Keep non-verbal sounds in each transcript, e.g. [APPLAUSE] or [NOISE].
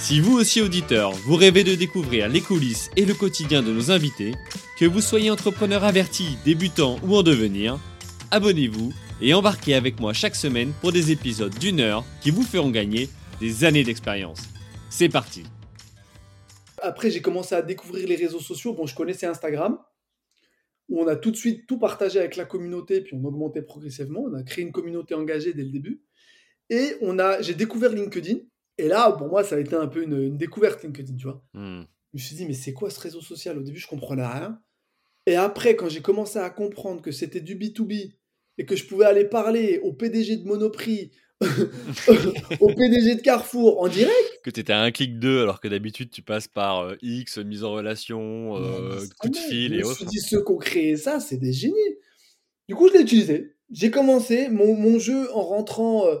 Si vous aussi auditeur, vous rêvez de découvrir les coulisses et le quotidien de nos invités, que vous soyez entrepreneur averti, débutant ou en devenir, abonnez-vous et embarquez avec moi chaque semaine pour des épisodes d'une heure qui vous feront gagner des années d'expérience. C'est parti Après, j'ai commencé à découvrir les réseaux sociaux. Bon, je connaissais Instagram, où on a tout de suite tout partagé avec la communauté, puis on augmentait progressivement. On a créé une communauté engagée dès le début. Et on a, j'ai découvert LinkedIn. Et là, pour moi, ça a été un peu une, une découverte LinkedIn, tu vois. Hmm. Je me suis dit, mais c'est quoi ce réseau social? Au début, je comprenais rien. Et après, quand j'ai commencé à comprendre que c'était du B2B et que je pouvais aller parler au PDG de Monoprix, [LAUGHS] [LAUGHS] au PDG de Carrefour en direct, Que t'étais à un clic d'eux alors que d'habitude tu passes par euh, X, mise en relation, euh, coup de fil Je et me autres. suis dit, ceux qui ont créé ça, c'est des génies. Du coup, je l'ai utilisé. J'ai commencé mon, mon jeu en rentrant, euh,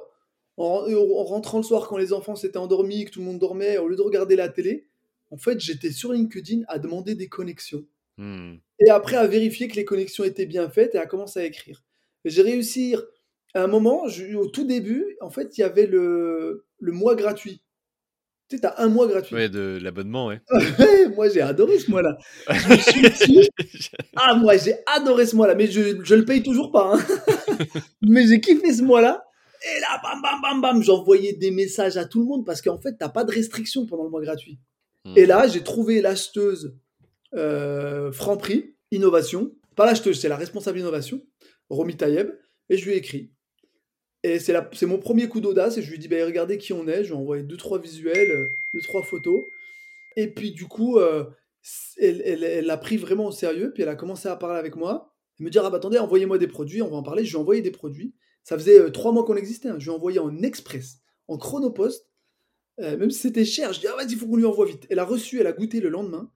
en, en rentrant le soir quand les enfants s'étaient endormis, que tout le monde dormait, au lieu de regarder la télé. En fait, j'étais sur LinkedIn à demander des connexions. Hmm. Et après, à vérifier que les connexions étaient bien faites et à commencer à écrire. J'ai réussi, à un moment, je- au tout début, en fait, il y avait le, le mois gratuit. Tu sais, t'as un mois gratuit. Ouais, de l'abonnement, ouais. [LAUGHS] moi, j'ai adoré ce mois-là. Je me suis dit, [LAUGHS] ah, moi, j'ai adoré ce mois-là, mais je, je le paye toujours pas. hein. [LAUGHS] mais j'ai kiffé ce mois-là. Et là, bam, bam, bam, bam, j'envoyais des messages à tout le monde parce qu'en fait, t'as pas de restriction pendant le mois gratuit. Hmm. Et là, j'ai trouvé l'acheteuse euh, Franprix, Innovation. Pas l'acheteuse, c'est la responsable innovation, Romy Tayeb. Et je lui ai écrit. Et c'est mon premier coup d'audace. Et je lui ai dit, bah, regardez qui on est. Je lui ai envoyé deux, trois visuels, euh, deux, trois photos. Et puis, du coup, euh, elle, elle, elle l'a pris vraiment au sérieux. Puis, elle a commencé à parler avec moi. Et me dire, ah bah attendez, envoyez-moi des produits. On va en parler. Je lui ai envoyé des produits. Ça faisait euh, trois mois qu'on existait. hein. Je lui ai envoyé en express, en chronopost. Euh, même si c'était cher, je dis, ah, vas-y, il faut qu'on lui envoie vite. Elle a reçu, elle a goûté le lendemain.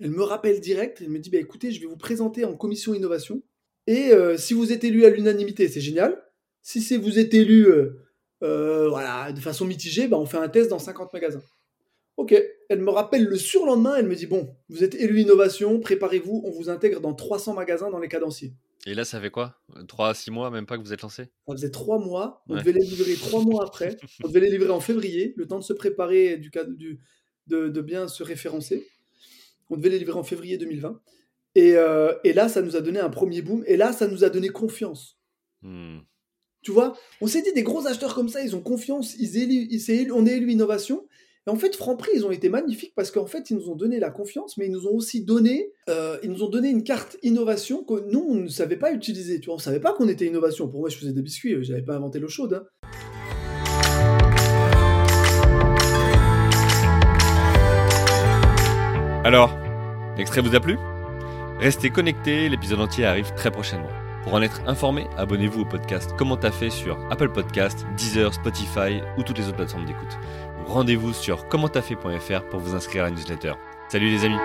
Elle me rappelle direct, elle me dit, bah, écoutez, je vais vous présenter en commission innovation. Et euh, si vous êtes élu à l'unanimité, c'est génial. Si c'est vous êtes élu voilà, de façon mitigée, bah, on fait un test dans 50 magasins. Ok, elle me rappelle le surlendemain, elle me dit, bon, vous êtes élu innovation, préparez-vous, on vous intègre dans 300 magasins dans les cadenciers. Et là, ça fait quoi? 3 à 6 mois, même pas que vous êtes lancé? Ça faisait trois mois. On Ouais. devait les livrer trois mois après. [LAUGHS] On devait les livrer en février, le temps de se préparer, et du, du, de, de bien se référencer. On devait les livrer en février 2020. Et, euh, et là, ça nous a donné un premier boom. Et là, ça nous a donné confiance. Hmm. Tu vois, on s'est dit, des gros acheteurs comme ça, ils ont confiance, ils on est élu innovation. Et en fait, Franprix, ils ont été magnifiques parce qu'en fait, ils nous ont donné la confiance, mais ils nous ont aussi donné, euh, une carte innovation que nous, on ne savait pas utiliser. Tu vois, on savait pas qu'on était innovation. Pour moi, je faisais des biscuits, euh, j'avais pas inventé l'eau chaude. hein. Alors, l'extrait vous a plu? Restez connectés, l'épisode entier arrive très prochainement. Pour en être informé, abonnez-vous au podcast Comment t'as fait sur Apple Podcast, Deezer, Spotify ou toutes les autres plateformes d'écoute. Rendez-vous sur commenttafait.fr pour vous inscrire à la newsletter. Salut les amis